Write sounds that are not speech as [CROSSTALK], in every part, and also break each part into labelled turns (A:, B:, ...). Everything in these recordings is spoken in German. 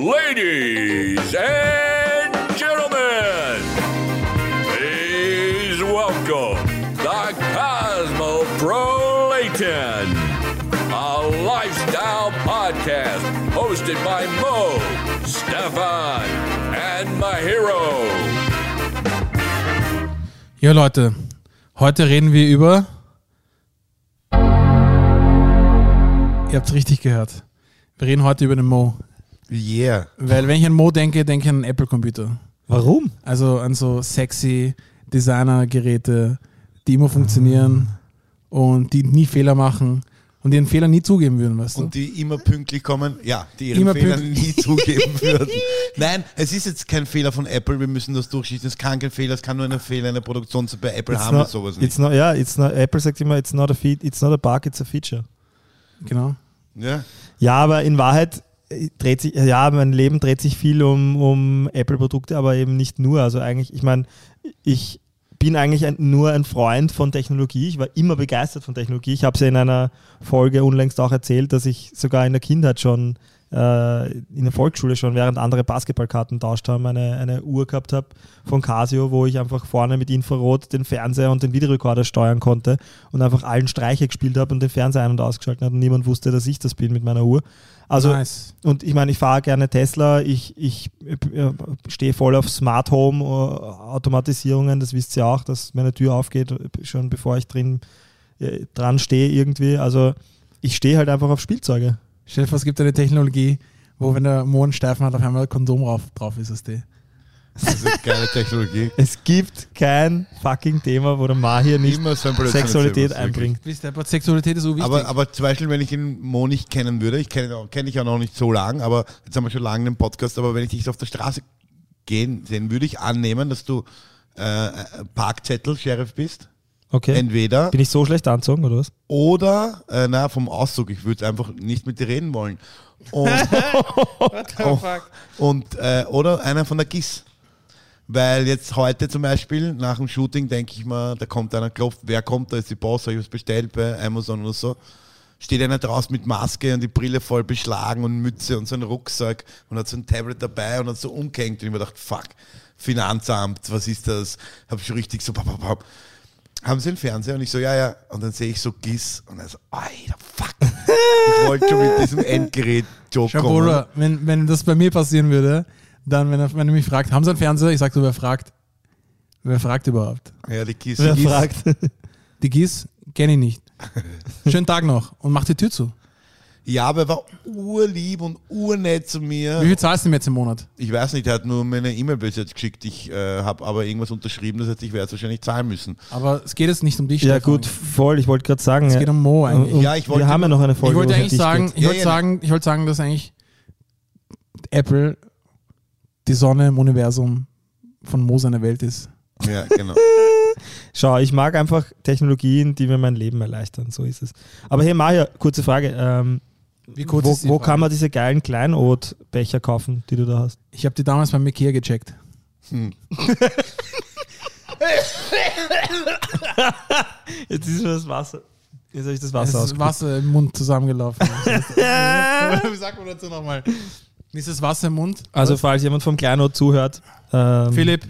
A: Ladies and gentlemen, please welcome the Cosmopolitan, a lifestyle podcast hosted by Mo, Stefan, and Mahiro.
B: Ja, Leute, heute reden wir über. Ihr habt richtig gehört. Wir reden heute über den Mo.
C: Yeah.
B: Weil, wenn ich an Mo denke, denke ich an einen Apple-Computer.
D: Warum?
B: Also an so sexy Designer-Geräte, die immer funktionieren und die nie Fehler machen und ihren Fehler nie zugeben würden, weißt du?
C: Und die immer pünktlich kommen, ja, die ihren
B: Immer
C: Fehler
B: pünktlich.
C: nie zugeben würden. Nein, es ist jetzt kein Fehler von Apple, wir müssen das durchschießen. Es kann kein Fehler, es kann nur ein Fehler in der Produktion sein. Bei Apple
D: It's
C: haben wir
D: not,
C: sowas
D: it's
C: nicht.
D: not, ja, it's not, Apple sagt immer, it's not, a feat, it's not a bug, it's a feature.
B: genau.
C: Ja?
D: Ja, aber in Wahrheit dreht sich, ja, mein Leben dreht sich viel um, um Apple-Produkte, aber eben nicht nur. Also eigentlich, ich meine, ich bin eigentlich ein, nur ein Freund von Technologie. Ich war immer begeistert von Technologie. Ich habe es ja in einer Folge unlängst auch erzählt, dass ich sogar in der Kindheit schon, äh, in der Volksschule schon, während andere Basketballkarten tauscht haben, eine, eine Uhr gehabt habe von Casio, wo ich einfach vorne mit Infrarot den Fernseher und den Videorekorder steuern konnte und einfach allen Streiche gespielt habe und den Fernseher ein- und ausgeschaltet habe und niemand wusste, dass ich das bin mit meiner Uhr. Also
B: nice.
D: und ich meine, ich fahre gerne Tesla, ich, ich äh, stehe voll auf Smart Home äh, Automatisierungen, das wisst ihr auch, dass meine Tür aufgeht, äh, schon bevor ich drin äh, dran stehe irgendwie. Also ich stehe halt einfach auf Spielzeuge.
B: Stell dir vor, es gibt eine Technologie, wo, wenn der Mo einen Steifen hat, auf einmal ein Kondom drauf, drauf ist, ist die.
C: Das ist eine geile Technologie. [LAUGHS]
D: Es gibt kein fucking Thema, wo der Ma hier nicht
C: Immer so ein
D: Sexualität einbringt.
B: Wisst ihr, aber Sexualität ist so wichtig.
C: Aber, aber zum Beispiel, wenn ich den Mo nicht kennen würde, ich kenne ihn auch- kenne ich ja noch nicht so lang, aber jetzt haben wir schon lange einen Podcast, aber wenn ich dich auf der Straße gehen sehen, würde ich annehmen, dass du äh, Parkzettel-Sheriff bist.
D: Okay.
C: Entweder
D: Bin ich so schlecht anzogen oder was?
C: oder, äh, na, vom Auszug, ich würde einfach nicht mit dir reden wollen. [LAUGHS] Und, oh, und äh, oder einer von der GIS. Weil jetzt heute zum Beispiel nach dem Shooting denke ich mal, da kommt einer, klopft, wer kommt, da ist die Boss, habe ich was bestellt bei Amazon oder so. Steht einer draußen mit Maske und die Brille voll beschlagen und Mütze und so einen Rucksack und hat so ein Tablet dabei und hat so umgehängt und ich mir gedacht, fuck, Finanzamt, was ist das? Habe schon richtig so, pap, pap, pap. Haben Sie einen Fernseher? Und ich so, ja, ja. Und dann sehe ich so GIS und er so, Alter, fuck. [LAUGHS] ich wollte schon mit diesem Endgerät Joke
B: Schau,
C: kommen.
B: Wenn, wenn das bei mir passieren würde, dann, wenn er, wenn er mich fragt, haben Sie einen Fernseher? Ich sag so, wer fragt? Wer fragt überhaupt?
C: Ja, die GIS.
D: Wer [LAUGHS]
C: Die GIS.
D: fragt?
B: Die Gieß kenne ich nicht. [LAUGHS] Schönen Tag noch und mach die Tür zu.
C: Ja, aber er war urlieb und urnett zu mir.
B: Wie viel zahlst du ihm jetzt im Monat?
C: Ich weiß nicht, er hat nur meine E-Mail bis jetzt geschickt. Ich äh, habe aber irgendwas unterschrieben, das heißt, ich werde es wahrscheinlich zahlen müssen.
B: Aber es geht jetzt nicht um dich,
D: Ja
B: Stefan.
D: gut, voll. Ich wollte gerade sagen.
B: Es
D: ja.
B: geht um Mo eigentlich.
D: Und
C: Ja, ich wollte
D: wir haben ja noch eine Folge.
B: ich wollte eigentlich sagen,
D: geht.
B: ich
C: Ja,
B: wollte
C: ja,
B: sagen, ich wollte sagen, dass eigentlich Apple die Sonne im Universum von Mo seine Welt ist.
C: Ja, genau. [LAUGHS]
D: Schau, ich mag einfach Technologien, die mir mein Leben erleichtern. So ist es. Aber hey, Maja, kurze Frage. Ähm,
B: Wie kurz
D: wo wo kann man diese geilen Kleinod-Becher kaufen, die du da hast?
B: Ich habe die damals beim Ikea gecheckt.
C: Hm. [LAUGHS]
D: Jetzt ist das Wasser. Jetzt habe ich das
B: Es
D: Wasser
B: ist Wasser im Mund zusammengelaufen. [LAUGHS] Wie sagt man dazu nochmal? Ist das Wasser im Mund?
D: Also, falls jemand vom Kleinod zuhört, ähm,
B: Philipp,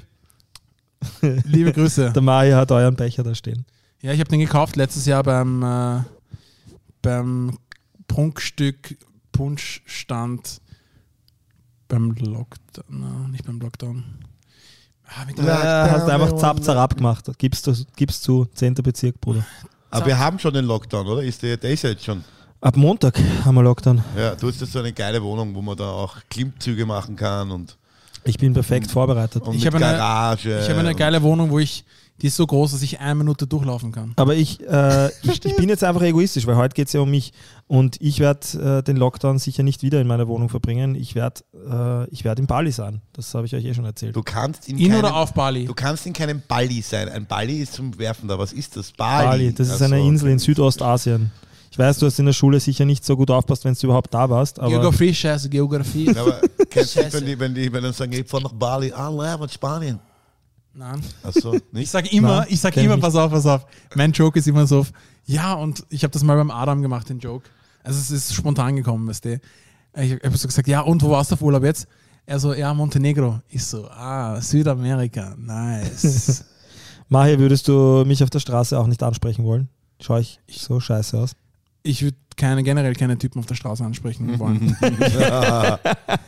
B: liebe Grüße. [LAUGHS]
D: der Maja hat euren Becher da stehen.
B: Ja, ich habe den gekauft letztes Jahr beim, äh, beim Prunkstück Punschstand beim Lockdown. No, nicht beim Lockdown. Ah,
D: Ja, hast du einfach zapp, zarab gemacht. Gibst du gibst zu, 10. Bezirk, Bruder.
C: Aber wir haben schon den Lockdown, oder? Ist der, der ist ja jetzt schon.
D: Ab Montag haben wir Lockdown.
C: Ja, du hast jetzt so eine geile Wohnung, wo man da auch Klimmzüge machen kann und,
D: Ich bin perfekt vorbereitet.
C: und
B: Ich habe eine-
C: Garage.
B: ich habe eine
C: und-
B: geile Wohnung, wo ich, die ist so groß, dass ich eine Minute durchlaufen kann.
D: Aber ich, äh, ich, ich bin jetzt einfach egoistisch, weil heute geht es ja um mich. Und ich werde äh, den Lockdown sicher nicht wieder in meiner Wohnung verbringen. Ich werde äh, ich werd in Bali sein. Das habe ich euch eh schon erzählt.
C: Du kannst in,
B: In
C: keinem,
B: oder auf Bali?
C: Du kannst in keinem Balli sein. Ein Balli ist zum Werfen da. Was ist das? Bali.
D: Bali, das ist
C: Ach
D: eine
C: so.
D: Insel in Südostasien. Ich weiß, du hast in der Schule sicher nicht so gut aufpasst, wenn du überhaupt da warst. Aber
B: Geografie, scheiße, Geografie.
C: Aber kennst du, wenn die, wenn die, wenn die sagen, ich fahr nach Bali, ah, mit Spanien.
B: Nein.
C: Achso, [LAUGHS]
B: Ich
C: nicht?
B: sag immer,
D: Nein,
B: ich sag
D: ich
B: immer, pass auf, pass auf. Mein Joke ist immer so, ja, und ich habe das mal beim Adam gemacht, den Joke. Also es ist spontan gekommen, weißt du. Ich habe so gesagt, ja, und wo warst du auf Urlaub jetzt? Er so, ja, Montenegro. Ich so, ah, Südamerika, nice. [LAUGHS]
D: Mahi, würdest du mich auf der Straße auch nicht ansprechen wollen? Schau ich so scheiße aus?
B: ich würde keine, generell keine Typen auf der Straße ansprechen [LAUGHS] wollen.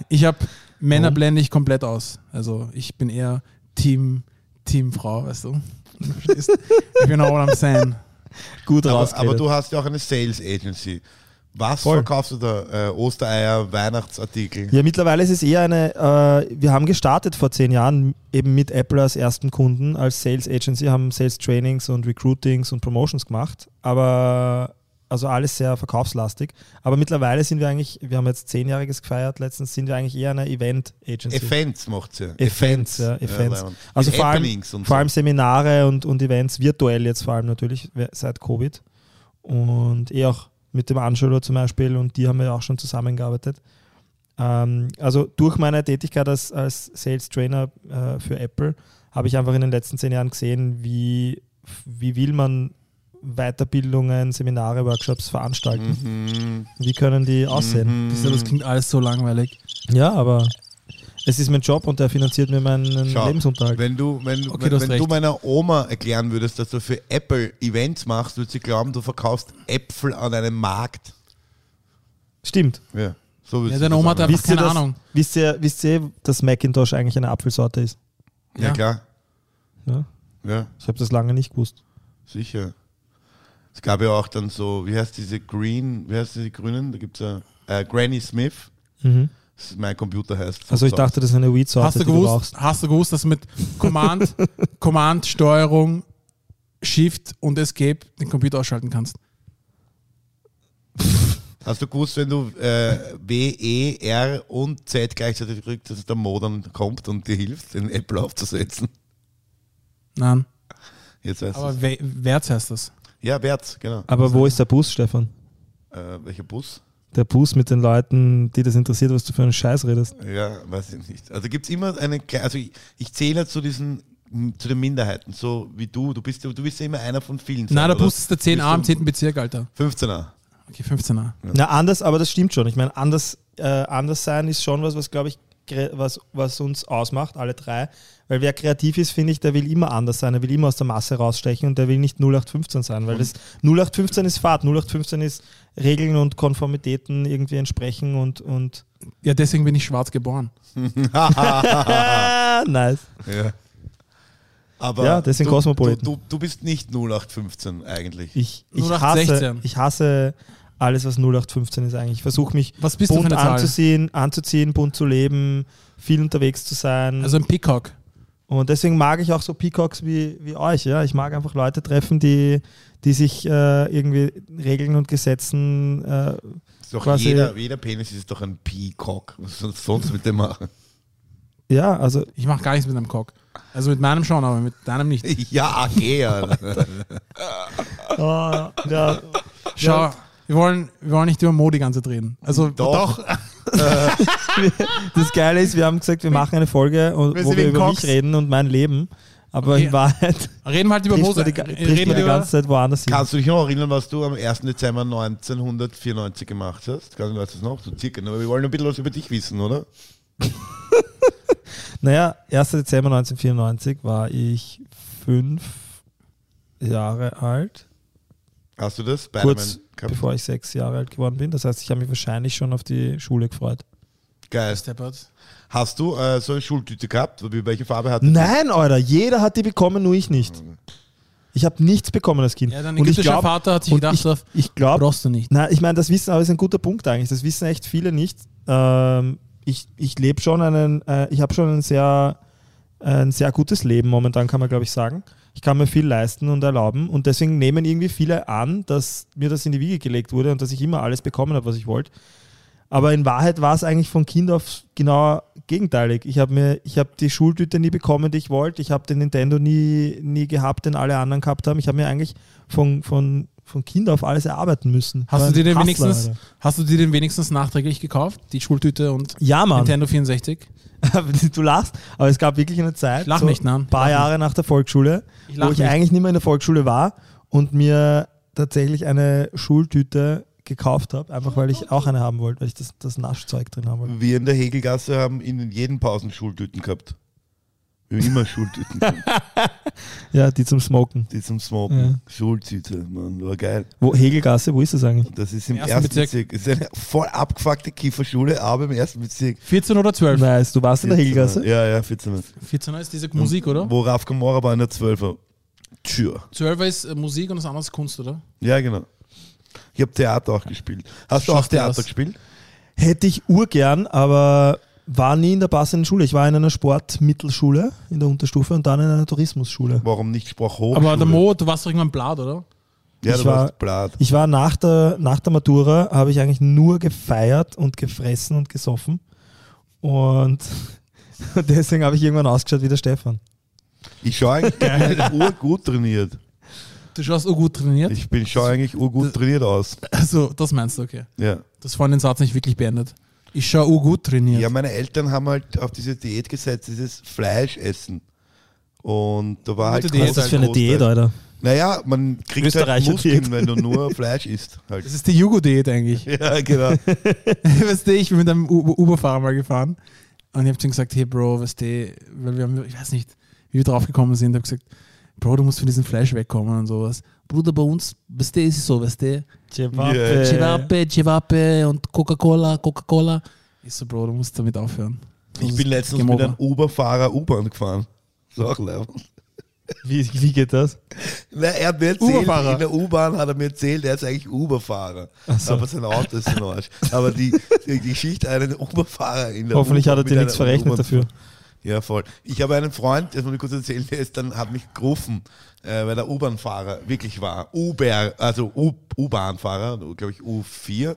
B: ich habe Männer blende ich komplett aus. Also ich bin eher Team, Team Frau, weißt du? Ich bin all I'm saying.
D: Gut
C: aber,
D: rausgeredet.
C: aber du hast ja auch eine Sales Agency. Was
D: Voll.
C: verkaufst du da? Äh, Ostereier, Weihnachtsartikel?
D: Ja, mittlerweile ist es eher eine, äh, wir haben gestartet vor zehn Jahren eben mit Apple als ersten Kunden, als Sales Agency, haben Sales Trainings und Recruitings und Promotions gemacht, aber also alles sehr verkaufslastig. Aber mittlerweile sind wir eigentlich, wir haben jetzt zehnjähriges gefeiert, letztens sind wir eigentlich eher eine Event Agency.
C: Events macht sie.
D: Events, ja, Events.
C: Leibend.
D: Also vor allem,
C: und
D: vor
C: so.
D: allem Seminare und, und Events, virtuell jetzt vor allem natürlich, seit Covid. Und eh auch mit dem Angelo zum Beispiel und die haben wir auch schon zusammengearbeitet. Ähm, also durch meine Tätigkeit als, als Sales Trainer äh, für Apple habe ich einfach in den letzten zehn Jahren gesehen, wie, wie will man Weiterbildungen, Seminare, Workshops veranstalten.
C: Mhm.
D: Wie können die aussehen?
B: Das, das klingt alles so langweilig.
D: Ja, aber es ist mein Job und der finanziert mir meinen
C: Schau,
D: Lebensunterhalt.
C: Wenn du, wenn,
B: Okay,
C: wenn,
B: du
C: wenn du meiner Oma erklären würdest, dass du für Apple Events machst, würde sie glauben, du verkaufst Äpfel an einem Markt.
D: Stimmt.
C: Ja, so
B: Ja, deine
C: das
B: Oma hat einfach
D: Wisst ihr,
B: keine
D: dass,
B: Ahnung.
D: Wisst ihr, wisst ihr, dass Macintosh eigentlich eine Apfelsorte ist?
C: Ja,
B: Ja.
C: klar.
D: Ja?
C: Ja,
D: Ich habe das lange nicht gewusst.
C: sicher. Es gab ja auch dann so, wie heißt diese Green, wie heißt diese Grünen? Da gibt es ja äh, Granny Smith. Das ist mein Computer heißt.
D: Also ich
C: so.
D: dachte, das ist eine Weed-Sorte,
B: Hast du,
D: die du
B: gewusst,
D: brauchst.
B: hast du gewusst, dass mit Command, [LAUGHS] Command, Steuerung, Shift und Escape den Computer ausschalten kannst?
C: Hast du gewusst, wenn du äh, W, E, R und Z gleichzeitig drückst, dass der Modem kommt und dir hilft, den Apple aufzusetzen?
B: Nein.
C: Jetzt weißt
B: Aber
C: du.
B: We Werts heißt das.
C: Ja, Wert, genau.
D: Aber wo ist der Bus, Stefan?
C: Äh, welcher Bus?
D: Der Bus mit den Leuten, die das interessiert, was du für einen Scheiß redest.
C: Ja, weiß ich nicht. Also gibt es immer eine, also ich, ich zähle zu diesen, zu den Minderheiten, so wie du. Du bist, ja- du bist ja immer einer von vielen.
B: Nein, der? Bus ist der 10a im
C: Bist du
B: 10. Bezirk, Alter.
C: 15er.
B: Okay, 15a.
D: Na, anders, aber das stimmt schon. Ich meine, anders, äh, anders sein ist schon was, was glaube ich, was, was uns ausmacht, alle drei. Weil wer kreativ ist, finde ich, der will immer anders sein. Er will immer aus der Masse rausstechen und der will nicht 0815 sein. Weil das 0815 ist Fahrt. 0815 ist Regeln und Konformitäten irgendwie entsprechen und. und
B: Ja, deswegen bin ich schwarz geboren. [LAUGHS]
D: nice.
C: Ja. Aber
D: Ja, deswegen
C: du,
D: Cosmopolitan.
C: Du, du, du bist nicht 0815 eigentlich.
D: Ich, ich,
B: 0816.
D: hasse, ich hasse alles, was 0815 ist eigentlich. Ich versuche mich
B: Was bist
D: bunt
B: Zahl?
D: anzuziehen, anzuziehen, bunt zu leben, viel unterwegs zu sein.
B: Also ein Peacock.
D: und deswegen mag ich auch so Peacocks wie, wie euch. Ja? Ich mag einfach Leute treffen, die, die sich äh, irgendwie Regeln und Gesetzen. Äh,
C: Ist doch
D: quasi-
C: jeder, jeder Penis ist doch ein Peacock. Was sollst du sonst mit dem machen?
D: ja, also
B: Ich mache gar nichts mit einem Cock. Also mit meinem schon, aber mit deinem nicht. [LAUGHS]
C: Ja, okay. Alter.
D: ah, [LAUGHS] ja,
B: Schau, wir, wollen, wir wollen nicht über Mode die ganze Zeit reden. Also
C: Doch.
B: doch. [LAUGHS] [LAUGHS]
D: das Geile ist, wir haben gesagt, wir machen eine Folge, und-
B: Wir
D: wo wir
B: wegen
D: über
B: Cocks.
D: mich reden und mein Leben. Aber
B: Okay.
D: in Wahrheit
B: Reden wir halt über
D: man die,
B: Reden wir
D: die ganze Zeit woanders hin.
C: Kannst du dich noch erinnern, was du am 1. Dezember 1994 gemacht hast? Kannst du weißt das noch? So circa. Aber wir wollen ein bisschen was über dich wissen, oder? [LAUGHS]
D: Naja, 1. Dezember 1994 war ich fünf Jahre alt,
C: Hast du das?
D: kurz
C: Spider-Man gehabt?
D: bevor ich sechs Jahre alt geworden bin. Das heißt, ich habe mich wahrscheinlich schon auf die Schule gefreut.
C: Geil.
B: Steppert.
C: Hast du äh, so eine Schultüte gehabt? Welche Farbe hat die?
D: Nein, Alter, jeder hat die bekommen, nur ich nicht. Ich habe nichts bekommen als Kind.
B: Ja, dein
D: und ich
B: ägyptischer
D: glaube,
B: Vater hat sich
D: und
B: gedacht,
D: ich, ich glaube,
B: brauchst du nicht.
D: Na, ich meine, das wissen, aber ist ein guter Punkt eigentlich. Das wissen echt viele nicht. Ähm, ich ich lebe schon einen, äh, ich habe schon ein sehr, ein sehr gutes Leben momentan, kann man glaube ich sagen. Ich kann mir viel leisten und erlauben und deswegen nehmen irgendwie viele an, dass mir das in die Wiege gelegt wurde und dass ich immer alles bekommen habe, was ich wollte. Aber in Wahrheit war es eigentlich von Kind auf genau gegenteilig. Ich habe mir, die Schultüte nie bekommen, die ich wollte. Ich habe den Nintendo nie, nie gehabt, den alle anderen gehabt haben. Ich habe mir eigentlich von, von, von Kind auf alles erarbeiten müssen.
B: Hast du dir den wenigstens,
D: Alter.
B: hast du dir den wenigstens nachträglich gekauft? Die Schultüte und
D: Ja, Mann.
B: Nintendo 64? [LAUGHS]
D: du lachst, aber es gab wirklich eine Zeit, so
B: nicht,
D: ein paar Jahre nach der Volksschule,
B: Ich
D: wo ich
B: nicht.
D: eigentlich nicht mehr in der Volksschule war und mir tatsächlich eine Schultüte gekauft habe, einfach weil ich auch eine haben wollte, weil ich das, das Naschzeug drin haben wollte.
C: Wir in der Hegelgasse haben in jeden Pausen Schultüten gehabt. Immer Schultüten [LAUGHS]
D: Ja, die zum Smoken.
C: die zum Smoken. Schultüte, Mann, war geil.
D: Wo, Hegelgasse, wo ist das eigentlich?
C: Das ist im
B: Im ersten
C: ersten,
B: Bezirk.
C: Bezirk. Das ist eine voll abgefuckte Kieferschule, aber im ersten Bezirk.
B: 14 oder 12?
D: Nice, du warst in der Hegelgasse?
C: Ja, ja, 14.
B: 14 ist diese Musik, oder?
C: Wo Raf Kamora war in der 12er. Tür.
B: 12 ist äh, Musik und das andere ist Kunst, oder?
C: Ja, genau. Ich habe Theater auch gespielt. Hast du auch Theater gespielt?
D: Hätte ich urgern, aber war nie in der passenden Schule. Ich war in einer Sportmittelschule in der Unterstufe und dann in einer Tourismusschule.
C: Warum nicht Sprachhochschule?
B: Aber der Mo, du warst doch irgendwann Blatt, oder?
C: Ja,
D: Ich
C: du
D: war-
C: warst Blatt.
D: Ich war nach der, nach der Matura, habe ich eigentlich nur gefeiert und gefressen und gesoffen. Und [LAUGHS] deswegen habe ich irgendwann ausgeschaut wie der Stefan.
C: Ich schaue eigentlich [LAUGHS] ich bin urgut trainiert.
B: Du schaust auch gut trainiert.
C: Ich bin schaue eigentlich urgut trainiert aus.
B: Also, das meinst du, okay.
C: Ja.
B: Das vorhin den Satz nicht wirklich beendet. Ich schaue auch gut trainiert.
C: ja, meine Eltern haben halt auf diese Diät gesetzt, dieses Fleisch essen. Und da war halt
B: Gute Diät,
D: Was ist das für eine
C: Großteil-
D: Diät, Alter?
C: Naja, man kriegt halt Muskeln, wenn du nur Fleisch isst. Halt.
B: Das ist die Jugo-Diät eigentlich. [LAUGHS]
C: Ja, genau. [LAUGHS]
B: weißt du, ich bin mit einem Uber-Fahrer mal gefahren und ich habe zu ihm gesagt, hey Bro, weißt du, weil wir haben, ich weiß nicht, wie wir drauf gekommen sind, habe gesagt, Bro, du musst von diesem Fleisch wegkommen und sowas. Bruder, bei uns, weißt du, ist es so, weißt du,
C: Yeah.
B: Cevape, Cevape und Coca-Cola, Coca-Cola. Ich so, Bro, du musst damit aufhören. Das
C: Ich bin letztens mit einem Uber-Fahrer U-Bahn gefahren. So auch.
D: Wie, wie geht das?
C: Na, er hat mir erzählt, in der U-Bahn hat er mir erzählt, er ist eigentlich Uber-Fahrer. Aber sein Auto ist ein Arsch. Aber die, die Geschichte einen Uber-Fahrer in der
D: Hoffentlich hat er dir nichts verrechnet dafür.
C: Ja, voll. Ich habe einen Freund, das muss ich kurz erzählen, der ist dann, hat mich gerufen, äh, weil der U-Bahn-Fahrer wirklich war. Uber, also U-Bahn-Fahrer, glaube ich U4.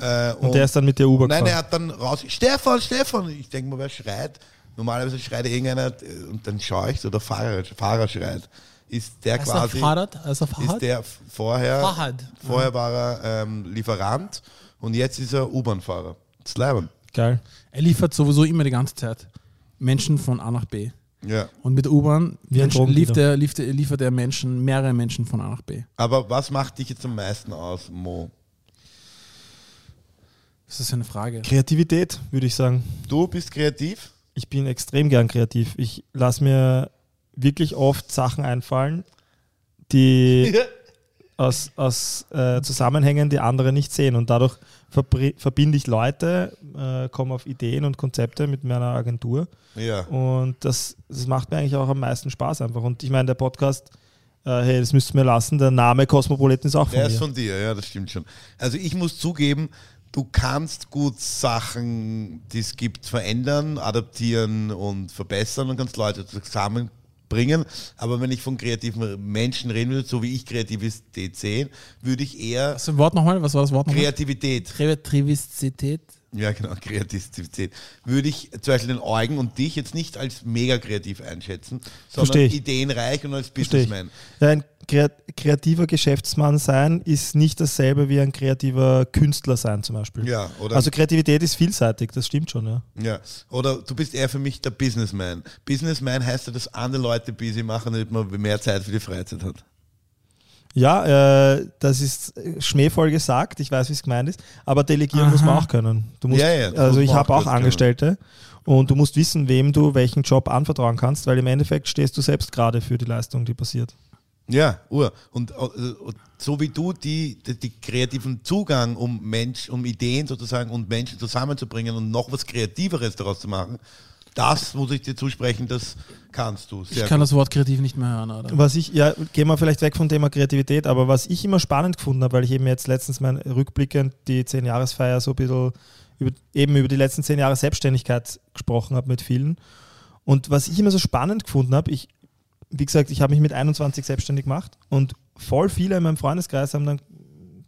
C: Äh,
D: Und der ist dann mit der Uber
C: Nein,
D: gefahren.
C: er hat dann raus, Stefan, Stefan. Ich denke mal, wer schreit? Normalerweise schreit irgendeiner äh, und dann schaue ich so, der Fahrer, Fahrer schreit. Ist der
B: er
C: quasi,
B: Fahrrad? Heißt er
C: ist
B: Fahrrad?
C: der vorher,
B: Fahrrad.
C: vorher war er ähm, Lieferant und jetzt ist er U-Bahn-Fahrer. Das ist.
D: Geil.
B: Er liefert sowieso immer die ganze Zeit Menschen von A nach B.
C: Ja.
B: Und mit der U-Bahn
D: Wie ein
B: Menschen- liefert
D: Drogendealer.
B: er, liefert, er, liefert er Menschen, mehrere Menschen von A nach B.
C: Aber was macht dich jetzt am meisten aus, Mo?
B: Das ist eine Frage.
D: Kreativität, würde ich sagen.
C: Du bist kreativ?
D: Ich bin extrem gern kreativ. Ich lasse mir wirklich oft Sachen einfallen, die [LAUGHS] aus, aus äh, Zusammenhängen, die andere nicht sehen. Und dadurch verbinde ich Leute, äh, komme auf Ideen und Konzepte mit meiner Agentur.
C: Ja.
D: Und das, das macht mir eigentlich auch am meisten Spaß einfach. Und ich meine, der Podcast, äh, hey, das müsst ihr mir lassen, der Name Cosmopolitan ist auch von
C: Der
D: mir.
C: ist von dir, ja, das stimmt schon. Also ich muss zugeben, du kannst gut Sachen, die es gibt, verändern, adaptieren und verbessern und kannst Leute zusammenbringen. Aber wenn ich von kreativen Menschen reden würde, so wie ich Kreativität sehe, würde ich eher
B: Was ist das Wort nochmal? Was war das Wort nochmal?
C: Kreativität,
B: Kreativität.
C: Ja genau, [LAUGHS] Kreativität, würde ich zum Beispiel den Eugen und dich jetzt nicht als mega kreativ einschätzen, sondern ideenreich und als. Businessman.
D: Ja, ein krea- kreativer Geschäftsmann sein ist nicht dasselbe wie ein kreativer Künstler sein zum Beispiel.
C: Ja, oder
D: Also Kreativität ist vielseitig, das stimmt schon, ja.
C: Ja, oder du bist eher für mich der Businessman. Businessman heißt ja, dass andere Leute busy machen, damit man mehr Zeit für die Freizeit hat.
D: Ja, äh, das ist äh, schmähvoll gesagt, ich weiß, wie es gemeint ist, aber delegieren muss man
B: Aha.
D: auch können. Du musst,
C: Ja, ja,
D: also ich habe
C: auch
D: auch
C: können.
D: Angestellte und du musst wissen, wem du welchen Job anvertrauen kannst, weil im Endeffekt stehst du selbst gerade für die Leistung, die passiert.
C: Ja, Ur. Und, äh, und so wie du die, die, die kreativen Zugang, um Mensch, um Ideen sozusagen und Menschen zusammenzubringen und noch was Kreativeres daraus zu machen, das muss ich dir zusprechen, das kannst du. Sehr
B: Ich kann
C: gut.
B: das Wort kreativ nicht mehr hören, oder?
D: Was ich, ja, gehen wir vielleicht weg vom Thema Kreativität, aber was ich immer spannend gefunden habe, weil ich eben jetzt letztens mein rückblickend die 10-Jahresfeier so ein bisschen über, eben über die letzten 10 Jahre Selbstständigkeit gesprochen habe mit vielen. Und was ich immer so spannend gefunden habe, ich, wie gesagt, ich habe mich mit 21 selbstständig gemacht und voll viele in meinem Freundeskreis haben dann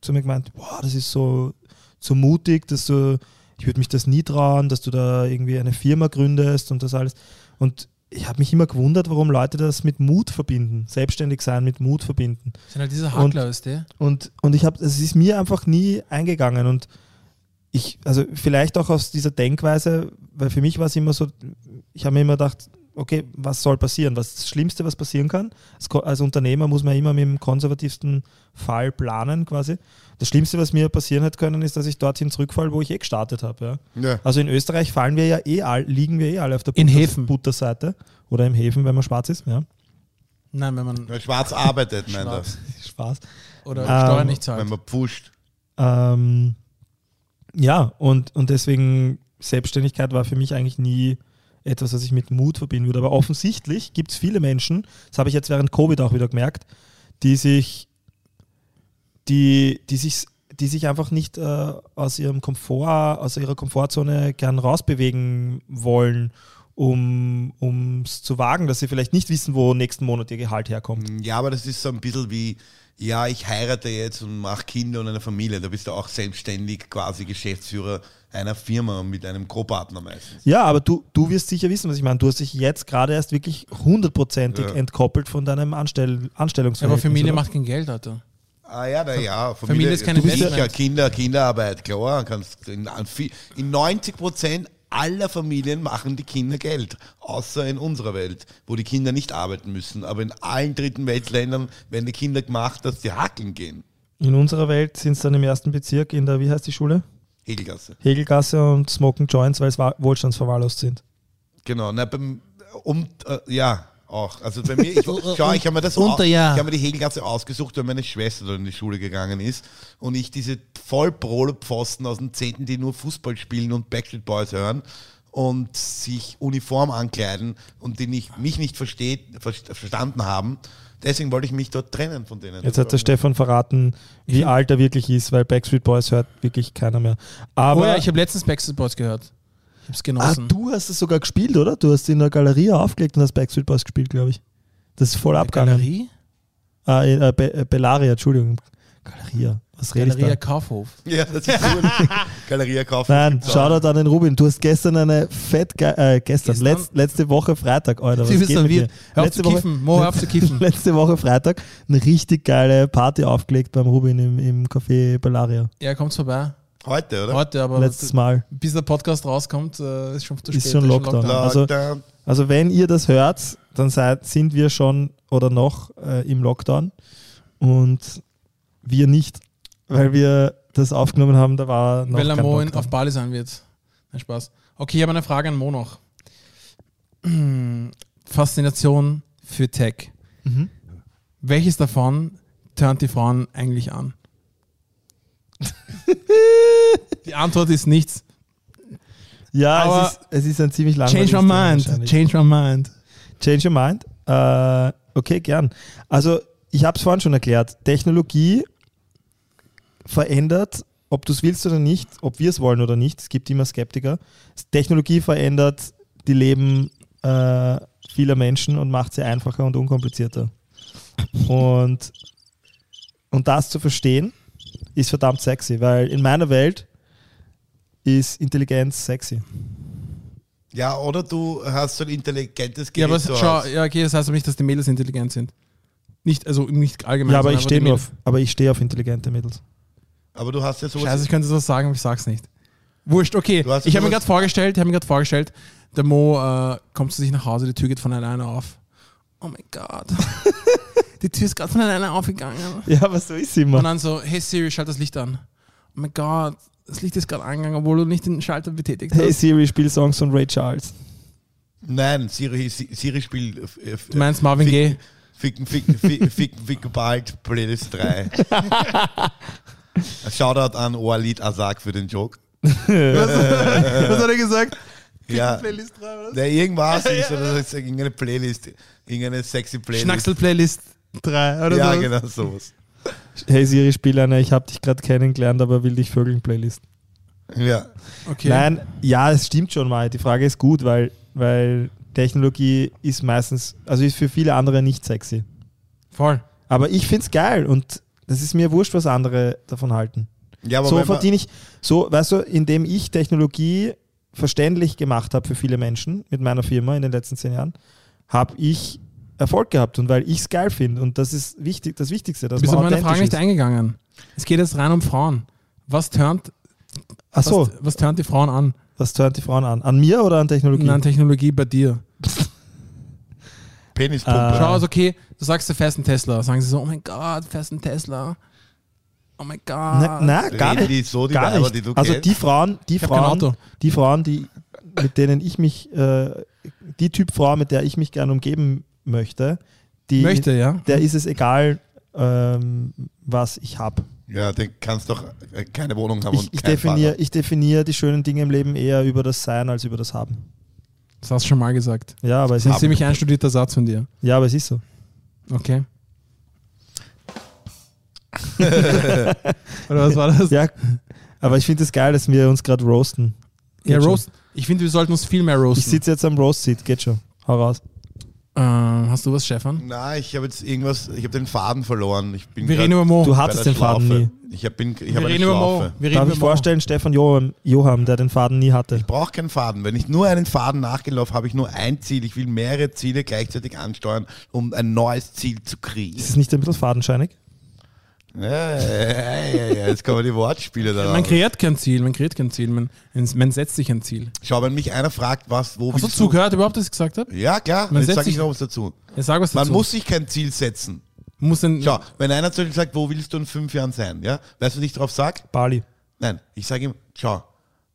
D: zu mir gemeint, boah, das ist so, so mutig, dass du, ich würde mich das nie trauen, dass du da irgendwie eine Firma gründest und das alles. Und ich habe mich immer gewundert, warum Leute das mit Mut verbinden, selbstständig sein mit Mut verbinden.
B: Das sind halt diese
D: Und-
B: Hackler, weißt du?
D: Und, und ich habe, es ist mir einfach nie eingegangen und ich, also vielleicht auch aus dieser Denkweise, weil für mich war es immer so, ich habe mir immer gedacht, okay, was soll passieren? Was ist das Schlimmste, was passieren kann? Als, Unternehmer muss man immer mit dem konservativsten Fall planen quasi. Das Schlimmste, was mir passieren hätte können, ist, dass ich dorthin zurückfalle, wo ich eh gestartet habe. Ja.
C: Ja.
D: Also in Österreich fallen wir ja eh all, liegen wir eh alle auf der
B: In
D: Butter-
B: Häfen.
D: Butterseite oder im Häfen, wenn man schwarz ist. Ja.
B: Nein, wenn man
C: Wer schwarz arbeitet, meint er.
B: Schwarz. [LAUGHS]
D: Spaß.
B: oder
D: Ähm,
B: Steuern nicht
C: Wenn
B: zahlt.
C: man pfuscht.
D: Ähm, ja, und, und deswegen Selbstständigkeit war für mich eigentlich nie etwas, was ich mit Mut verbinden würde. Aber offensichtlich gibt es viele Menschen, das habe ich jetzt während Covid auch wieder gemerkt, die sich, die, die sich, die sich einfach nicht äh, aus ihrem Komfort, aus ihrer Komfortzone gern rausbewegen wollen, um es zu wagen, dass sie vielleicht nicht wissen, wo nächsten Monat ihr Gehalt herkommt.
C: Ja, aber das ist so ein bisschen wie, ja, ich heirate jetzt und mache Kinder und eine Familie. Da bist du auch selbstständig quasi Geschäftsführer einer Firma mit einem Co-Partner meistens.
D: Ja, aber du, du wirst sicher wissen, was ich meine. Du hast dich jetzt gerade erst wirklich hundertprozentig
C: Ja.
D: entkoppelt von deinem Anstell Anstellungsverhältnis.
B: aber Familie
D: oder?
B: macht kein Geld, Alter.
C: Ah ja, da, ja.
B: Familie ist kein
C: du bist
B: Investment.
C: sicher, Kinder, Kinderarbeit, klar. Kannst in, in 90 Prozent aller Familien machen die Kinder Geld, außer in unserer Welt, wo die Kinder nicht arbeiten müssen. Aber in allen dritten Weltländern werden die Kinder gemacht, dass sie hackeln gehen.
D: In unserer Welt sind es dann im ersten Bezirk in der, wie heißt die Schule?
C: Hegelgasse.
D: Hegelgasse und Smoking Joints, weil es wa- wohlstandsverwahrlost sind.
C: Genau, na, beim, um, äh, ja, auch. Also bei mir, ich, [LAUGHS] schau, ich habe mir das
B: Unter,
C: au-
B: ja.
C: ich habe mir die Hegelgasse ausgesucht, weil meine Schwester dort in die Schule gegangen ist und ich diese Vollbrole-Pfosten aus dem Zehnten, die nur Fußball spielen und Backstreet Boys hören und sich Uniform ankleiden und die nicht, mich nicht versteht, ver verstanden haben. Deswegen wollte ich mich dort trennen von denen.
D: Jetzt hat der Stefan verraten, wie alt er wirklich ist, weil Backstreet Boys hört wirklich keiner mehr. Aber
B: oh ja, ich habe letztens Backstreet Boys gehört. Ich hab's
D: ah,
B: genossen.
D: du hast es sogar gespielt, oder? Du hast in der Galerie aufgelegt und hast Backstreet Boys gespielt, glaube ich. Das ist voll abgegangen.
B: Galerie?
D: Ah, in, äh, Be äh, Bellaria, Entschuldigung. Galeria. Was rede ich
B: Galeria
D: da?
B: Kaufhof. [LAUGHS]
C: Ja, das ist cool. [LAUGHS] Galeria kaufen.
D: Nein, Shoutout an den Rubin. Du hast gestern eine fett äh, gestern,
B: Gestern?
D: Letz, letzte Woche Freitag, Alter. Was
B: Du bist
D: geht mit?
B: Hör auf
D: Letzte
B: zu
D: Woche-
B: kiffen. Mo, hör auf zu kiffen. [LAUGHS]
D: Letzte Woche Freitag eine richtig geile Party aufgelegt beim Rubin im, im Café Bellaria.
B: Ja, kommt's vorbei.
C: Heute, oder?
B: Heute, aber
D: Letztes Mal.
B: bis der Podcast rauskommt, äh, ist schon zu
D: Ist
B: spät.
D: schon Lockdown. Also-
C: Lockdown.
D: Also wenn ihr das hört, dann seid, sind wir schon oder noch äh, im Lockdown und wir nicht, weil wir das aufgenommen haben, da war noch
B: Weil
D: kein
B: Mo auf Bali sein wird. Nein, Spaß. Okay, ich habe eine Frage an Mo noch. [CLEARS THROAT] Faszination für Tech.
D: Mhm.
B: Welches davon turnt die Frauen eigentlich an? [LAUGHS] die Antwort ist nichts.
D: Ja,
B: Aber
D: es ist, es ist ein ziemlich langweiliges
B: Change my mind. Change my mind.
D: Change your mind? Äh, okay, gern. Also, ich habe es vorhin schon erklärt. Technologie verändert, ob du es willst oder nicht, ob wir es wollen oder nicht. Es gibt immer Skeptiker. Technologie verändert die Leben äh, vieler Menschen und macht sie einfacher und unkomplizierter. Und, und das zu verstehen, ist verdammt sexy, weil in meiner Welt ist Intelligenz sexy.
C: Ja, oder du hast so ein intelligentes
B: Ja,
C: Gerät
B: aber
C: zu
B: schau, ja, okay, das heißt aber nicht, dass die Mädels intelligent sind. Nicht, also nicht allgemein.
D: Ja, aber ich stehe auf, aber ich stehe auf intelligente Mädels.
C: Aber du hast ja sowas.
B: Scheiße, ich könnte das sagen, aber ich sag's nicht. Wurscht, okay. Ich habe mir gerade vorgestellt, ich habe mir gerade vorgestellt, der Mo äh, kommt zu sich nach Hause, die Tür geht von alleine auf. Oh mein Gott. die Tür ist gerade von alleine aufgegangen.
D: Ja, aber so ist sie
B: Und
D: immer.
B: dann so, hey Siri, schalt das Licht an. Oh mein Gott, das Licht ist gerade angegangen, obwohl du nicht den Schalter betätigt
D: Hey
B: hast.
D: Siri, spiel Songs von Ray Charles.
C: Nein, Siri, Siri spielt. äh, äh,
B: Du meinst Marvin Gaye?
C: Ficken, ficken, ficken, ficken, ficken bald, Playlist 3. Shoutout an Walid Azak für den Joke.
B: Was [LAUGHS] hat er gesagt?
C: Ja,
B: Playlist 3, oder?
C: der irgendwas [LAUGHS] ist oder so, irgendeine Playlist, irgendeine sexy Playlist.
B: Schnacksel-Playlist 3, oder
C: Ja,
B: so.
C: genau sowas.
D: Hey Siri, spiel eine Ich hab dich gerade kennengelernt, aber will dich vögeln Playlist.
C: Ja.
B: Okay.
D: Nein, ja, es stimmt schon mal. Die Frage ist gut, weil, weil Technologie ist meistens, also ist für viele andere nicht sexy.
B: Voll.
D: Aber ich find's geil und das ist mir wurscht, was andere davon halten.
C: ja aber
D: so verdiene ich, so, weißt du, indem ich Technologie verständlich gemacht habe für viele Menschen mit meiner Firma in den letzten zehn Jahren, habe ich Erfolg gehabt und weil ich es geil finde und das ist wichtig, das Wichtigste, dass
B: Du bist
D: man
B: auf meine Frage nicht
D: ist.
B: eingegangen. Es geht jetzt rein um Frauen. Was turnt,
D: Ach so,
B: was, was turnt die Frauen an?
D: was turnt die Frauen an? An mir oder an Technologie?
B: An Technologie bei dir.
C: Penispumpe.
B: Schau, also okay, du sagst, du fährst einen Tesla. Sagen sie so, oh mein Gott, du fährst einen Tesla. Oh mein Gott.
D: Na, na gar
C: Reden
D: nicht.
C: die so, die
D: gar
C: Weiber,
D: nicht.
C: die du
D: also
C: kennst?
D: die Frauen, die Frauen, die Frauen, die mit denen ich mich, äh, die Typ Frau, mit der ich mich gerne umgeben möchte, die,
B: Möchte, ja.
D: der ist es egal, ähm, was ich habe.
C: Ja, den kannst doch äh, keine Wohnung haben
D: Ich,
C: und
D: ich definiere definiere die schönen Dinge im Leben eher über das Sein als über das Haben.
B: Das hast du schon mal gesagt.
D: Ja, aber es
B: Das ist ein
D: ist,
B: ziemlich einstudierter Satz von dir.
D: ja, aber es ist so.
B: Okay. Oder was war das?
D: Ja, aber ich finde es geil, dass wir uns gerade roasten.
B: Ja,
D: Geht schon.
B: Roast. Ich finde, wir sollten uns viel mehr
D: Ich
B: roasten.
D: sitze jetzt am Roast-Seat, geht schon. Hau raus.
B: Ähm, hast du was, Stefan?
C: Nein, ich habe jetzt irgendwas, ich habe den Faden verloren. Ich bin
B: Wir
C: grad
B: reden über Mo.
D: Du hattest den Faden
C: Schlaufe.
D: nie.
C: Ich hab, bin, ich
B: wir
C: habe eine
B: reden über Mo. Wir reden
D: Darf
B: über
D: ich
B: Mo.
D: vorstellen, Stefan Johann, Johann, der den Faden nie hatte.
C: Ich brauche keinen Faden. Wenn ich nur einen Faden nachgelaufen habe, ich nur ein Ziel. Ich will mehrere Ziele gleichzeitig ansteuern, um ein neues Ziel zu kriegen.
D: Ist es nicht ein bisschen fadenscheinig?
C: Ja, ja, ja, ja, jetzt kommen die Wortspiele da.
B: Man kreiert kein Ziel, man kreiert kein Ziel, man, man setzt sich ein Ziel.
C: Schau, wenn mich einer fragt, was, wo
B: Hast du zugehört überhaupt, was ich gesagt habe?
C: Ja, klar,
B: Man
C: jetzt sage ich noch was dazu.
B: Ja, sag was
C: Man
B: dazu.
C: muss sich kein Ziel setzen.
B: muss ein,
C: Schau, wenn einer zu dir sagt, wo willst du in fünf Jahren sein? Ja? Weißt du, was ich darauf sage?
D: Bali.
C: Nein, ich sage ihm, schau,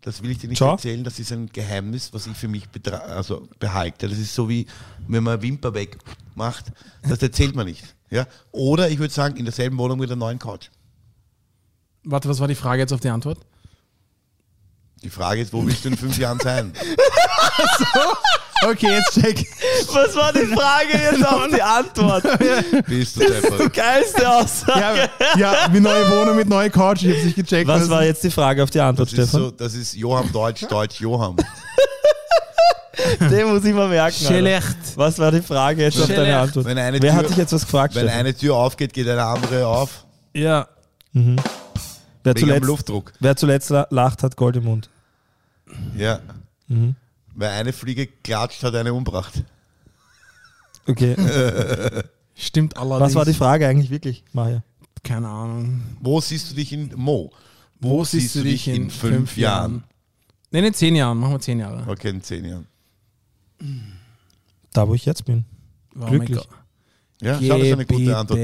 C: das will ich dir nicht
D: Schau.
C: erzählen, das ist ein Geheimnis, was ich für mich also behalte. Das ist so wie, wenn man Wimper wegmacht, das erzählt man nicht. Ja? Oder ich würde sagen, in derselben Wohnung mit einer neuen Couch.
B: Warte, was war die Frage jetzt auf die Antwort?
C: Die Frage ist, wo willst du in fünf Jahren sein? [LAUGHS]
B: Okay, jetzt check.
D: Was war die Frage jetzt auf die Antwort?
C: Bist du deppert.
D: Geilste Aussage.
B: Ja, ja, mit neue Wohnung, mit neue Couch, ich hab's nicht gecheckt.
D: Was war jetzt die Frage auf die Antwort,
C: Das ist,
D: Stefan?
C: so, das ist Johann Deutsch, Deutsch Johann. [LAUGHS]
D: Den muss ich mal merken. Alter.
B: Schlecht.
D: Was war die Frage jetzt auf
B: Schlecht.
D: deine Antwort?
C: Wenn eine
D: Wer
C: Tür-
D: hat dich jetzt was gefragt,
C: Wenn
D: Stefan?
C: eine Tür aufgeht, geht eine andere auf.
B: Ja,
D: Wer
C: Wegen dem
D: zuletzt,
C: Luftdruck.
D: wer zuletzt la- lacht, hat Gold im Mund.
C: Ja.
D: Mhm.
C: Weil eine Fliege klatscht, hat eine umbracht.
D: Okay. [LAUGHS]
B: stimmt allerdings.
D: Was war die Frage eigentlich wirklich, Maja?
B: Keine Ahnung.
C: Wo siehst du dich in Mo?
B: Wo, siehst du dich in fünf Jahren? Nein, in zehn Jahren. Machen wir zehn Jahre.
C: Okay, in zehn Jahren.
D: Da, wo ich jetzt bin.
B: Oh
D: Glücklich.
C: Ja, schau, das ist eine gute
B: Bitte,
C: Antwort.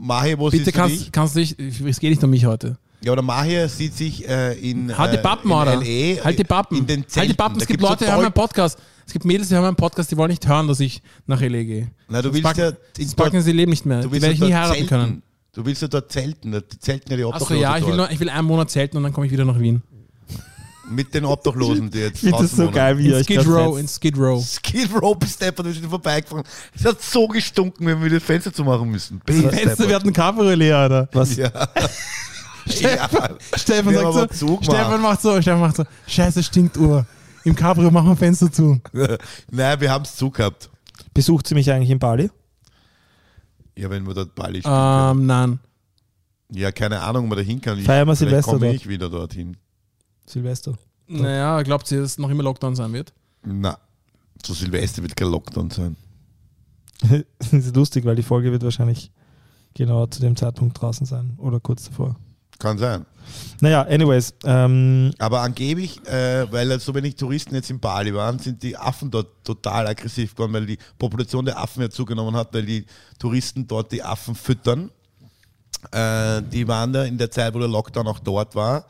C: Mahi, wo
B: bitte
C: siehst du dich?
B: kannst, kannst du dich, es geht nicht um mich heute.
C: Ja, oder Mahir sieht sich äh, in,
B: Halt die
C: äh,
B: Pappen,
C: in
B: oder?
C: LA,
B: halt die Pappen.
C: In den Zelten.
B: halt die Pappen.
C: Da
B: Es gibt
C: gibt's
B: Leute, die
C: so
B: hören meinen Podcast. Es gibt Mädels, die hören meinen Podcast, die wollen nicht hören, dass ich nach L.A. gehe.
C: Na, du willst
B: packen,
C: ja,
B: sonst packen sie ihr Leben nicht mehr.
C: du
B: Die
C: willst
B: werde ich
C: ja
B: nie
C: dort
B: heiraten
C: zelten.
B: können.
C: Du willst ja dort zelten. Da zelten ja die
B: Achso,
C: Obdachlosen
B: ja, ich will,
C: dort.
B: nur, ich will einen Monat zelten und dann komme ich wieder nach Wien.
C: Mit den Obdachlosen, die jetzt [LAUGHS]
D: Ich finde das
C: draußen
D: so geil, wie ihr
B: In
D: euch
B: Skid Row, in Skid Row.
C: Skid Rope Stepper, wir sind vorbeigefahren. Es hat so gestunken, wenn wir das Fenster zu machen müssen.
B: Fenster, wir hatten Cabriolet, Alter.
D: Was?
C: Ja. [LAUGHS]
B: Stefan, Stefan
C: Wir
B: sagt so. Stefan macht so, Stefan macht so, scheiße, stinkt Uhr. Im Cabrio machen wir Fenster zu. [LAUGHS]
C: Nein, wir haben es zugehabt.
D: Besucht sie mich eigentlich in Bali?
C: Ja, wenn wir dort Bali spielen können.
B: Ähm, nein.
C: Ja, keine Ahnung, ob wir da hin kann. Ich,
D: Feiern wir Silvester
C: komme
D: dort.
C: ich wieder dorthin.
D: Silvester.
B: Naja, glaubt ihr, dass noch immer Lockdown sein wird?
C: Na, zu Silvester wird kein Lockdown sein. [LAUGHS]
D: das ist lustig, weil die Folge wird wahrscheinlich genau zu dem Zeitpunkt draußen sein oder kurz davor.
C: Kann sein.
D: Naja, anyways, ähm,
C: Aber angeblich, äh, weil so wenig Touristen jetzt in Bali waren, sind die Affen dort total aggressiv geworden, weil die Population der Affen ja zugenommen hat, weil die Touristen dort die Affen füttern. Äh, die waren da in der Zeit, wo der Lockdown auch dort war,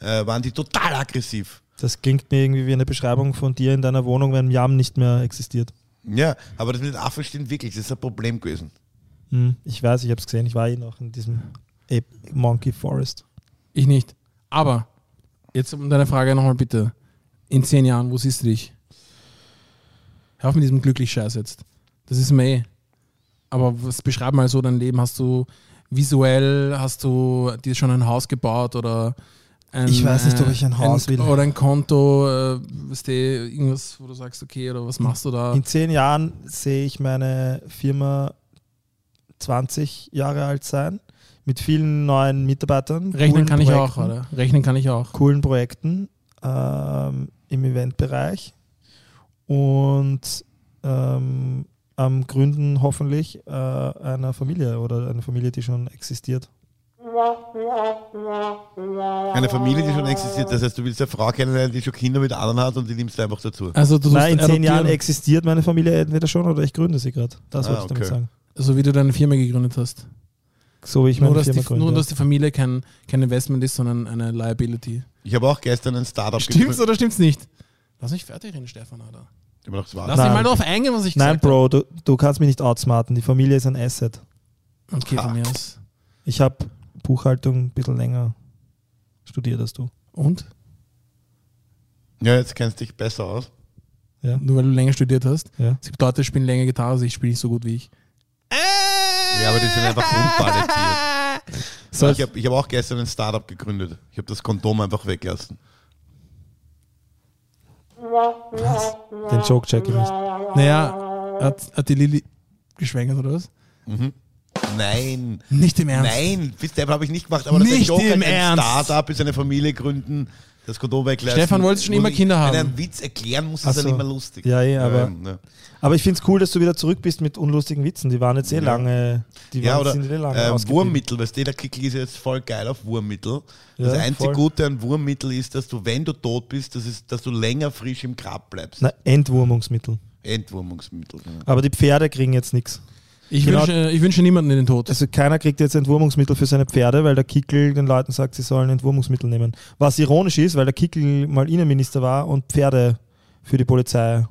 C: äh, waren die total aggressiv.
D: das klingt mir irgendwie wie eine Beschreibung von dir in deiner Wohnung, wenn Yam nicht mehr existiert.
C: Ja, aber das mit den Affen stimmt wirklich, das ist ein Problem gewesen.
D: Hm, ich weiß, ich habe es gesehen, ich war eh noch in diesem Ape Monkey Forest.
B: Ich nicht. Aber, jetzt um deine Frage nochmal bitte. In zehn Jahren, wo siehst du dich? Hör auf mit diesem glücklich Scheiß jetzt. Das ist eh. Aber was beschreib mal so dein Leben? Hast du visuell, hast du dir schon ein Haus gebaut oder ein,
D: Ich weiß nicht, ob ich ein Haus will.
B: Oder ein Konto, äh, du, irgendwas, wo du sagst, okay, oder was machst du da?
D: In zehn Jahren sehe ich meine Firma 20 Jahre alt sein, mit vielen neuen Mitarbeitern.
B: Rechnen kann ich auch,
D: Projekten,
B: oder? Rechnen kann ich auch.
D: Coolen Projekten ähm, im Eventbereich und ähm, am Gründen hoffentlich äh, einer Familie oder einer Familie, die schon existiert.
C: Eine Familie, die schon existiert. Das heißt, du willst eine Frau kennenlernen, die schon Kinder mit anderen hat und die nimmst du einfach dazu.
B: Also du
D: Nein, in zehn Jahren existiert meine Familie entweder schon oder ich gründe sie gerade. Das
C: Ah,
D: wollte ich damit
C: okay.
D: sagen.
B: so wie du deine Firma gegründet hast.
D: So wie ich
B: Nur
D: meine
B: dass,
D: Firma
B: die,
D: gründe.
B: nur, dass die Familie kein, kein Investment ist, sondern eine Liability.
C: Ich habe auch gestern ein Startup
B: Stimmt's oder stimmt's nicht? Lass mich fertig reden, Stefan, Alter. Lass
D: Nein.
B: mich mal darauf eingehen, was ich
D: Nein,
B: gesagt
D: Bro, du, du kannst mich nicht outsmarten. Die Familie ist ein Asset.
B: habe. Okay, von mir aus.
D: Ich habe Buchhaltung ein bisschen länger studiert als du.
B: Und?
C: Ja, jetzt kennst du dich besser aus.
D: Ja.
B: Nur weil du länger studiert hast.
D: Ja.
B: Es gibt Leute, die spielen länger Gitarre, also ich spiele nicht so gut wie ich.
C: Ja, aber die sind einfach. [LAUGHS]
D: So,
C: Ich habe ich hab auch gestern ein Startup gegründet. Ich habe das Kondom einfach weggelassen.
D: den Joke check ich nicht.
B: Naja, hat, hat die Lilly geschwängert oder was?
C: Nein.
B: Nicht im Ernst.
C: Nein, bis Depp habe ich nicht gemacht. Aber das ist
B: Nicht
C: ein. Startup ist eine Familie gründen, das Kondom weglassen.
B: Stefan, wolltest du schon immer Kinder haben?
C: Wenn er einen Witz erklären muss, ist er
D: so.
C: nicht mehr lustig.
D: Ja, eh, aber-
C: Ähm, ne.
D: Aber ich finde es cool, dass du wieder zurück bist mit unlustigen Witzen. Die waren jetzt eh lange. Die
C: Ja,
D: waren,
C: oder
D: sind eh lange ausgeblieben.
C: Wurmmittel, weißt du, der Kickel ist jetzt voll geil auf Wurmmittel. Das
D: Ja,
C: einzige
D: voll.
C: Gute an Wurmmittel ist, dass du, wenn du tot bist, das ist, dass du länger frisch im Grab bleibst.
D: Na, Entwurmungsmittel.
C: Entwurmungsmittel. Ja.
D: Aber die Pferde kriegen jetzt nichts.
B: Ich,
D: Genau.
B: wünsche, ich wünsche niemanden in den Tod.
D: Also keiner kriegt jetzt Entwurmungsmittel für seine Pferde, weil der Kickel den Leuten sagt, sie sollen Entwurmungsmittel nehmen. Was ironisch ist, weil der Kickel mal Innenminister war und Pferde für die Polizei
C: Ja,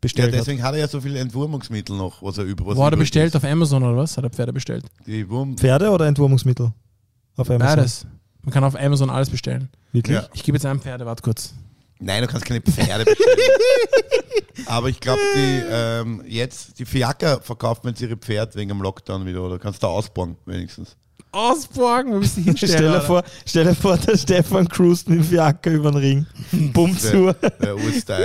D: bestellt hat.
C: deswegen hat er ja so viele Entwurmungsmittel noch, was er über was
B: Wo hat er bestellt?
C: ist.
B: Auf Amazon oder was? Hat er Pferde bestellt?
C: Die Wurm
D: Pferde oder Entwurmungsmittel? Auf Amazon.
B: Beides. Man kann auf Amazon alles bestellen.
D: Wirklich?
C: Ja.
B: Ich gebe jetzt ein Pferde, warte kurz.
C: Nein, du kannst keine Pferde bestellen. Aber ich glaube, die ähm, jetzt, die Fiaker verkaufen jetzt ihre Pferd wegen dem Lockdown wieder, oder kannst du ausbauen, wenigstens.
B: Ausborgen, bist du hinstellen?
D: Stell dir, vor, stell dir vor, der Stefan cruist mit dem Fiaker über den Ring. Bumm zu.
C: Der, der.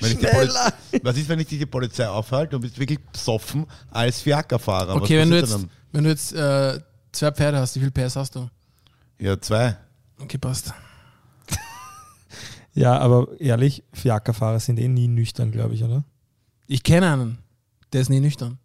C: Wenn Polizei, was ist, wenn ich dich die Polizei aufhalte und bist wirklich besoffen als Fiakerfahrer?
B: Okay,
C: was
B: wenn du jetzt, wenn du jetzt äh, zwei Pferde hast, wie viel PS hast du?
C: Ja, zwei.
B: Okay, passt.
D: Ja, aber ehrlich, Fiakerfahrer sind eh nie nüchtern, glaube ich, oder?
B: Ich kenne einen, der ist nie nüchtern.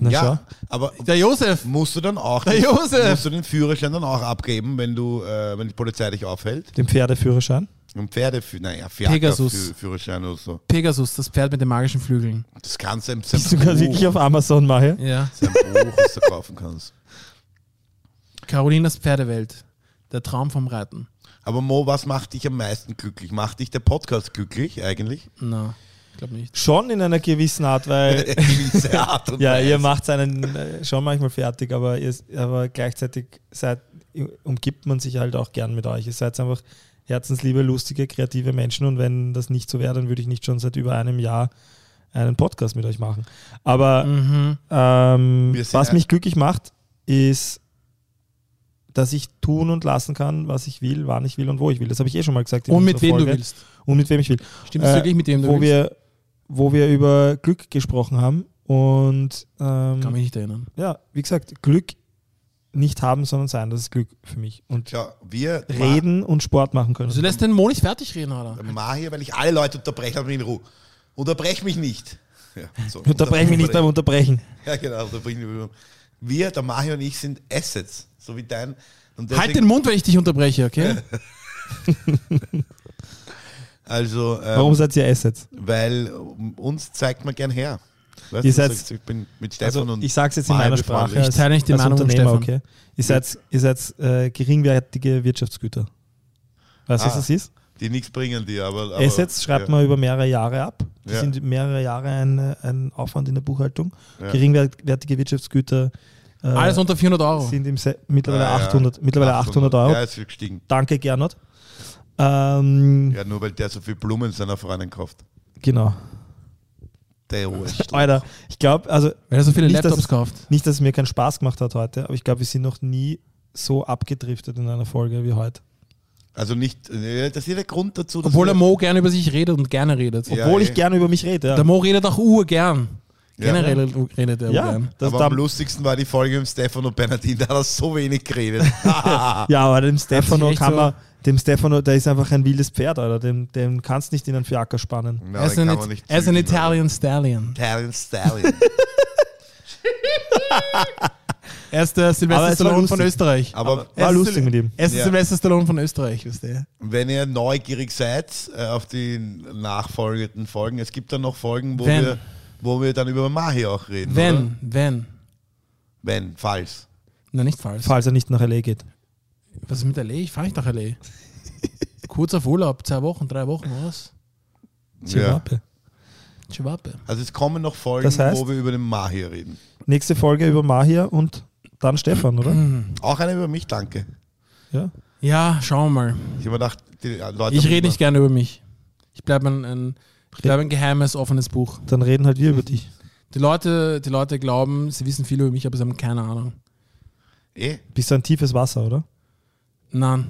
D: Na
C: ja, aber
B: Der Josef!
C: musst du dann auch
B: Der
C: den,
B: Josef!
C: musst du den Führerschein dann auch abgeben, wenn du, äh, wenn die Polizei dich aufhält?
D: schau. Den Pferdeführerschein.
C: Und Pferde, naja,
B: Pegasus.
C: Fiaker-Führerschein oder so.
B: Pegasus, das Pferd mit den magischen Flügeln.
C: Das kannst du im sein
D: Bist du gerade wirklich auf Amazon, Mahe?
B: Ja.
C: sein Buch, das du kaufen kannst.
B: Carolinas Pferdewelt. Der Traum vom Reiten.
C: Aber Mo, was macht dich am meisten glücklich? Macht dich der Podcast glücklich eigentlich?
B: Na, ich glaube nicht.
D: Schon in einer gewissen Art, weil [LAUGHS]
C: Gewisse Art und [LAUGHS]
D: ja,
C: Weise.
D: ihr macht einen äh, schon manchmal fertig, aber, ihr, aber gleichzeitig seid, umgibt man sich halt auch gern mit euch. Ihr seid einfach herzensliebe, lustige, kreative Menschen und wenn das nicht so wäre, dann würde ich nicht schon seit über einem Jahr einen Podcast mit euch machen. Aber
B: Mhm.
D: ähm, was mich glücklich macht, ist, dass ich tun und lassen kann, was ich will, wann ich will und wo ich will. Das habe ich eh schon mal gesagt. in
B: Und mit wem du
D: Folge.
B: willst.
D: Und mit wem ich will.
B: Stimmt es
D: Äh,
B: wirklich, mit wem du
D: wo
B: willst?
D: wir, wo wir über Glück gesprochen haben. Und ähm,
B: Kann mich nicht erinnern.
D: ja, wie gesagt, Glück nicht haben, sondern sein, das ist Glück für mich. Und
C: Tja, wir
D: reden und Sport machen können.
B: Also lässt den Mo nicht fertig reden, oder?
C: Ma hier, weil ich alle Leute unterbreche, aber in Ruhe. Unterbrech mich nicht. [LAUGHS] Ja, so,
D: Unterbrechen mich nicht beim Unterbrechen.
C: Ja, genau, unterbrech mich nicht. Wir, der Mario und ich, sind Assets, so wie dein.
B: Halt den Mund, wenn ich dich unterbreche, okay? [LAUGHS] [LAUGHS]
C: Also, ähm,
D: Warum seid ihr Assets?
C: Weil uns zeigt man gern her. Weißt
D: Ihr seid-
C: ich bin mit Stefan
D: Also
C: und
D: ich sage es jetzt in meiner Sprache
B: Ich teile nicht die Meinung von Stefan.
D: okay? Ihr seid, ihr seid äh, geringwertige Wirtschaftsgüter. Weißt du,
C: Ah,
D: was das ist?
C: Die nichts bringen dir, aber. aber
D: Assets schreibt
C: ja.
D: man über mehrere Jahre ab. Das
C: Ja.
D: sind mehrere Jahre ein, ein Aufwand in der Buchhaltung.
C: Ja.
D: Geringwertige Wirtschaftsgüter äh,
B: Alles unter 400 Euro.
D: sind im Se mittlerweile,
C: Ah, ja.
D: 800, mittlerweile 800 Euro.
C: Ja, ist gestiegen.
D: Danke, Gernot. Ähm,
C: Ja, nur weil der so viel Blumen seiner Freundin kauft.
D: Genau.
C: Der.
D: Alter, ich glaube, also
B: Weil er so viele
D: Nicht,
B: Laptops
D: dass-
B: kauft.
D: nicht, dass es mir keinen Spaß gemacht hat heute, aber ich glaube, wir sind noch nie so abgedriftet in einer Folge wie heute.
C: Also nicht, äh, das ist ja der Grund dazu.
B: Obwohl der Mo gerne über sich redet und gerne redet.
C: Ja,
D: Obwohl ich gerne über mich rede. Ja,
B: Der Mo redet auch urgern.
C: Ja.
B: Generell redet er
D: ja,
B: gern.
D: das,
C: aber am lustigsten war die Folge mit Stefan und Bernardine, da hat er so wenig geredet. [LAUGHS] [LAUGHS]
D: ja, aber dem Stefano kann
B: so-
D: man, dem Stefano, der ist einfach ein wildes Pferd, Alter. Dem, dem kannst nicht in einen Fiaker spannen.
C: Na,
B: er ist
C: den
B: ein,
C: kann man nicht
B: er ist ein
C: zügeln,
B: Italian Stallion.
C: Italian Stallion. [LAUGHS]
B: Er ist der
D: war
B: Stallone von. Österreich.
C: Aber
B: Er
D: War lustig mit ihm.
B: Er ist der
C: Ja.
B: Sylvester Stallone von Österreich, wisst ihr?
C: wenn ihr neugierig seid äh, auf die nachfolgenden Folgen, es gibt dann noch Folgen, wo,
B: Wenn.
C: wir, wo wir dann über Mahi auch reden.
B: Wenn,
C: Oder?
B: wenn.
C: Wenn, falls.
B: Na, nicht falsch.
D: Falls er nicht nach L.A. geht.
B: Was ist mit L.A.? Ich fahre nicht nach L.A. [LAUGHS] Kurz auf Urlaub, zwei Wochen, drei Wochen, was?
D: Zimbabwe.
B: Chihuahua.
C: Also es kommen noch Folgen,
D: Das heißt?
C: wo wir über den Mahir reden.
D: Nächste Folge über Mahir und dann Stefan, oder?
C: Auch eine über mich, danke.
D: Ja.
B: Ja, schauen wir mal.
C: Ich habe gedacht, die Leute...
B: Ich rede nicht gerne über mich. Ich bleibe ein, ein, ich bleib ein geheimes, offenes Buch.
D: Dann reden halt wir über dich.
B: Die Leute, die Leute glauben, sie wissen viel über mich, aber sie haben keine Ahnung.
C: Eh,
D: Bist du ein tiefes Wasser, oder?
B: Nein.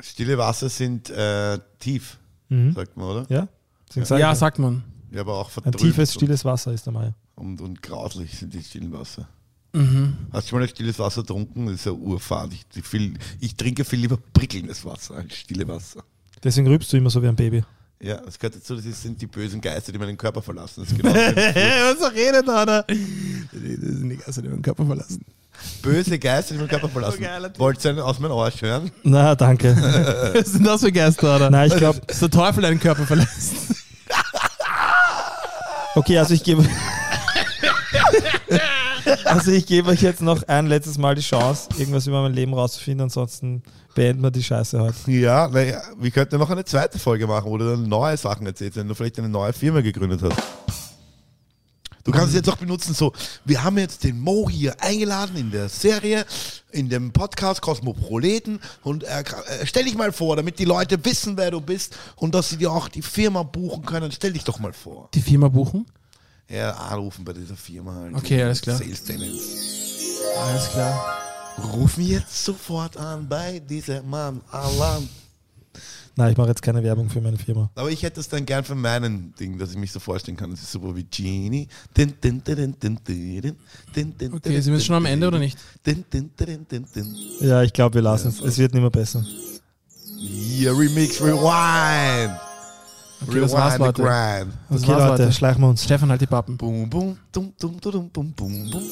C: stille Wasser sind äh, tief,
D: Mhm.
C: sagt man, oder?
D: Ja? Deswegen sag
B: Ja, sagt man.
C: Ja, aber auch
D: ein tiefes, stilles Wasser ist der Meier.
C: Und, und grauslich sind die stillen Wasser.
B: Mhm.
C: Hast du schon mal ein stilles Wasser getrunken? Das ist ja urfad. Ich, viel, ich trinke viel lieber prickelndes Wasser als stille Wasser.
D: Deswegen rübst du immer so wie ein Baby.
C: Ja, das gehört dazu, das sind die bösen Geister, die meinen Körper verlassen. Das ist [LAUGHS] genau.
B: Was redet da? Das sind die Geister, die meinen Körper verlassen.
C: Böse Geister, die meinen Körper [LAUGHS] verlassen.
B: Typ.
C: Wollt ihr einen aus meinem Arsch hören?
D: Na, danke. [LAUGHS]
B: Was sind das für Geister, oder?
D: Nein, ich glaube,
B: Dass der Teufel deinen Körper verlässt.
D: okay, also ich gebe. Also ich gebe euch jetzt noch ein letztes Mal die Chance, irgendwas über mein Leben rauszufinden, ansonsten beenden wir die Scheiße heute.
C: Ja, naja, wir könnten noch eine zweite Folge machen, wo du dann neue Sachen erzählst, wenn du vielleicht eine neue Firma gegründet hast. Du kannst es jetzt auch benutzen, so, wir haben jetzt den Mo hier eingeladen in der Serie, in dem Podcast Kosmoproleten und äh, äh, stell dich mal vor, damit die Leute wissen, wer du bist und dass sie dir auch die Firma buchen können, stell dich doch mal vor.
B: Die Firma buchen?
C: Ja, anrufen bei dieser Firma halt.
B: Okay, alles klar.
C: Sales Tenants.
B: Alles klar.
C: Ruf mich jetzt sofort an bei diesem Mann, Alan.
D: Nein, ich mache jetzt keine Werbung für meine Firma.
C: Aber ich hätte es dann gern für meinen Ding, dass ich mich so vorstellen kann. Das ist super wie Genie.
B: Okay, sind wir schon am Ende oder nicht?
D: Ja, ich glaube, wir lassen es. Es wird nicht mehr besser.
C: Yeah, Remix Rewind.
B: Okay, das war's,
C: the
B: Leute.
C: grind.
B: Das
D: Okay,
B: war's,
D: Leute, schleichen wir uns.
B: Stefan, halt die Pappen.
C: Boom, boom, dum, dum, dum, dum, bum, bum, bum, dum, dum, dum,